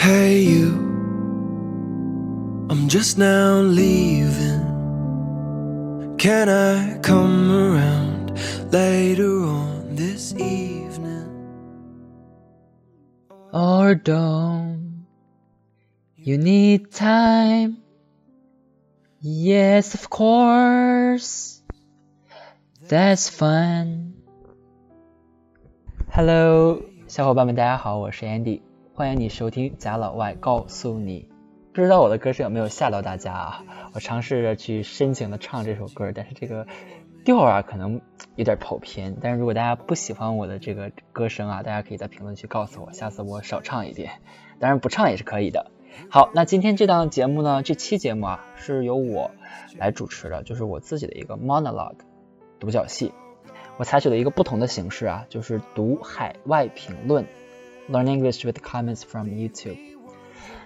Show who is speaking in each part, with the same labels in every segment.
Speaker 1: Hey, you, I'm just now leaving. Can I come around later on this evening?
Speaker 2: Or don't you need time? Yes, of course. That's fun. Hello，小伙伴们，大家好，我是 Andy， 欢迎你收听贾老外告诉你。不知道我的歌声有没有吓到大家啊？我尝试着去深情的唱这首歌，但是这个调啊可能有点跑偏。但是如果大家不喜欢我的这个歌声啊，大家可以在评论区告诉我，下次我少唱一点。当然不唱也是可以的。好，那今天这档节目呢，这期节目啊是由我来主持的，就是我自己的一个 monologue 独角戏。我采取了一个不同的形式啊，就是读海外评论，Learn English with comments from YouTube。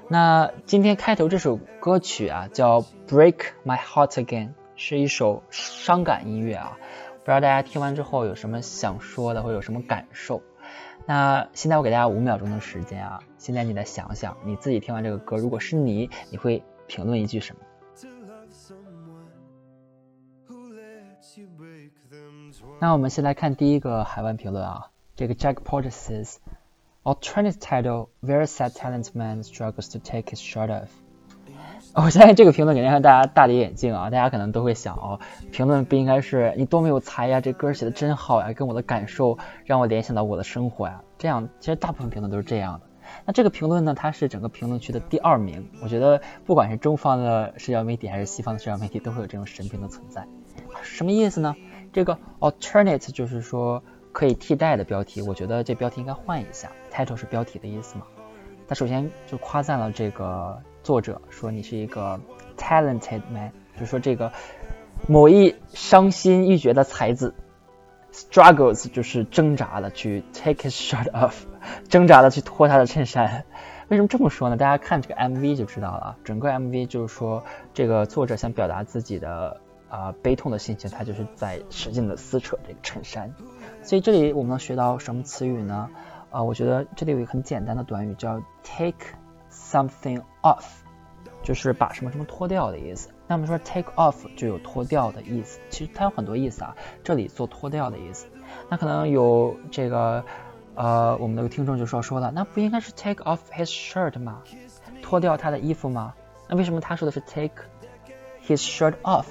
Speaker 2: 那今天开头这首歌曲啊，叫 Break My Heart Again，是一首伤感音乐啊。不知道大家听完之后有什么想说的，或者有什么感受？那现在我给大家五秒钟的时间啊，现在你来想想，你自己听完这个歌，如果是你，你会评论一句什么？那我们先来看第一个海外评论啊，这个 Jack Porter says。Alternate title: Very sad talent man struggles to take his shirt off。我相信这个评论肯定让大家大跌眼镜啊！大家可能都会想哦，评论不应该是你多么有才呀，这歌写的真好呀，跟我的感受让我联想到我的生活呀。这样，其实大部分评论都是这样的。那这个评论呢，它是整个评论区的第二名。我觉得不管是中方的社交媒体还是西方的社交媒体，都会有这种神评的存在。什么意思呢？这个 alternate 就是说。可以替代的标题，我觉得这标题应该换一下。Title 是标题的意思嘛？他首先就夸赞了这个作者，说你是一个 talented man，就说这个某一伤心欲绝的才子，struggles 就是挣扎的去 take his shirt off，挣扎的去脱他的衬衫。为什么这么说呢？大家看这个 MV 就知道了。整个 MV 就是说，这个作者想表达自己的啊悲痛的心情，他就是在使劲的撕扯这个衬衫。所以这里我们能学到什么词语呢？啊，我觉得这里有一个很简单的短语叫 take something off，就是把什么什么脱掉的意思。那么说 take off 就有脱掉的意思，其实它有很多意思啊。这里做脱掉的意思，那可能有这个呃，我们的听众就说说了，那不应该是 take off his shirt 吗？脱掉他的衣服吗？那为什么他说的是 take his shirt off？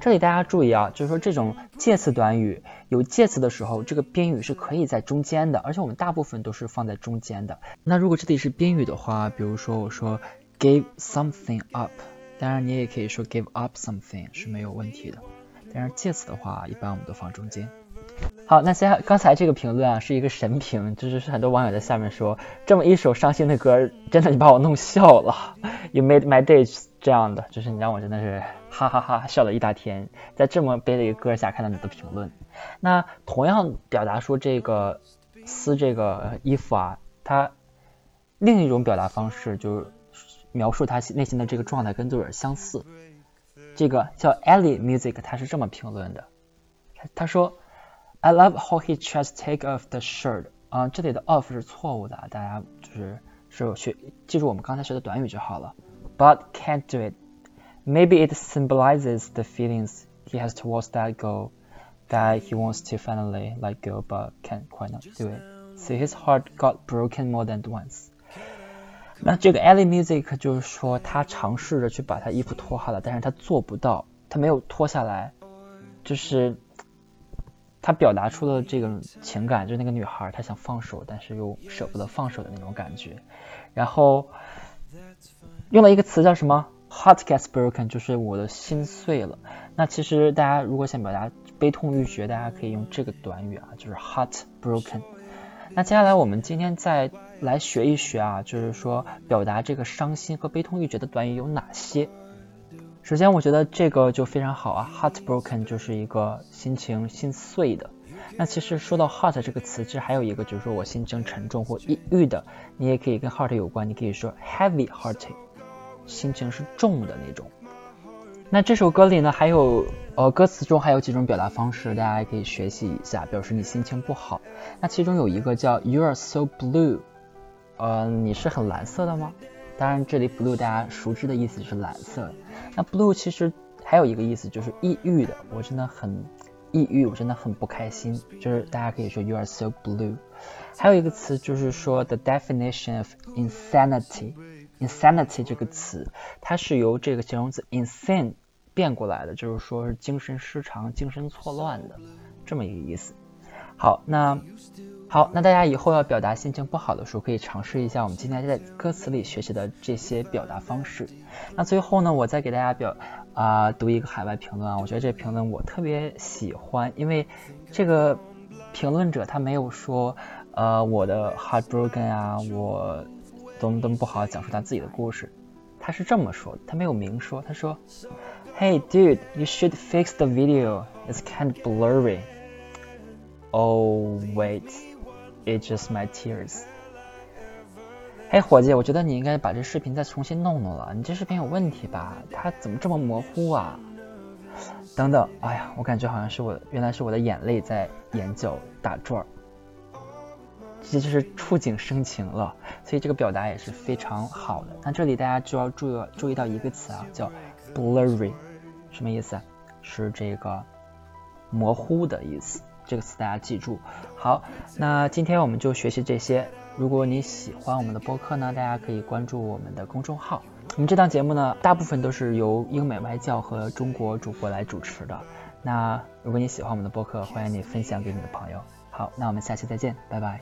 Speaker 2: 这里大家注意啊，就是说这种介词短语有介词的时候，这个宾语是可以在中间的，而且我们大部分都是放在中间的。那如果这里是宾语的话，比如说我说 give something up，当然你也可以说 give up something 是没有问题的。但是介词的话，一般我们都放中间。好，那现在刚才这个评论啊是一个神评，就是很多网友在下面说，这么一首伤心的歌，真的你把我弄笑了，You made my day 这样的，就是你让我真的是。哈哈哈，笑了一大天，在这么悲的一个歌下看到你的评论，那同样表达说这个撕这个衣服啊，他另一种表达方式就是描述他内心的这个状态跟作者相似。这个叫 Ellie Music，他是这么评论的，他他说 ：“I love how he tries to take off the shirt。”啊，这里的 off 是错误的，大家就是是学记住我们刚才学的短语就好了，but can't do it。Maybe it symbolizes the feelings he has towards that girl that he wants to finally let go but can't quite not do it. So his heart got broken more than once. 那这个 Ellie Music 就是说，他尝试着去把他衣服脱下来，但是他做不到，他没有脱下来，就是 他表达出了这个情感，就是那个女孩她想放手，但是又舍不得放手的那种感觉。然后用了一个词叫什么？Heart gets broken，就是我的心碎了。那其实大家如果想表达悲痛欲绝，大家可以用这个短语啊，就是 heart broken。那接下来我们今天再来学一学啊，就是说表达这个伤心和悲痛欲绝的短语有哪些。首先，我觉得这个就非常好啊，heart broken 就是一个心情心碎的。那其实说到 heart 这个词，其实还有一个就是说我心情沉重或抑郁的，你也可以跟 heart 有关，你可以说 heavy hearted。心情是重的那种。那这首歌里呢，还有呃歌词中还有几种表达方式，大家可以学习一下，表示你心情不好。那其中有一个叫 You are so blue，呃，你是很蓝色的吗？当然，这里 blue 大家熟知的意思就是蓝色。那 blue 其实还有一个意思就是抑郁的，我真的很抑郁，我真的很不开心。就是大家可以说 you are so blue。还有一个词就是说 the definition of insanity。insanity 这个词，它是由这个形容词 insane 变过来的，就是说是精神失常、精神错乱的这么一个意思。好，那。好，那大家以后要表达心情不好的时候，可以尝试一下我们今天在歌词里学习的这些表达方式。那最后呢，我再给大家表啊读一个海外评论啊，我觉得这评论我特别喜欢，因为这个评论者他没有说呃我的 heartbroken 啊，我多么多么不好讲述他自己的故事，他是这么说，他没有明说，他说，Hey dude，you should fix the video，it's kind of blurry。Oh wait。It's just my tears。嘿，伙计，我觉得你应该把这视频再重新弄弄了。你这视频有问题吧？它怎么这么模糊啊？等等，哎呀，我感觉好像是我，原来是我的眼泪在眼角打转儿。这就是触景生情了，所以这个表达也是非常好的。那这里大家就要注意注意到一个词啊，叫 blurry，什么意思？是这个模糊的意思。这个词大家记住。好，那今天我们就学习这些。如果你喜欢我们的播客呢，大家可以关注我们的公众号。我们这档节目呢，大部分都是由英美外教和中国主播来主持的。那如果你喜欢我们的播客，欢迎你分享给你的朋友。好，那我们下期再见，拜拜。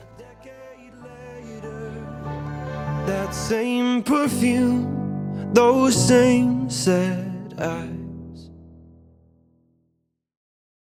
Speaker 2: That same perfume, those same sad eyes.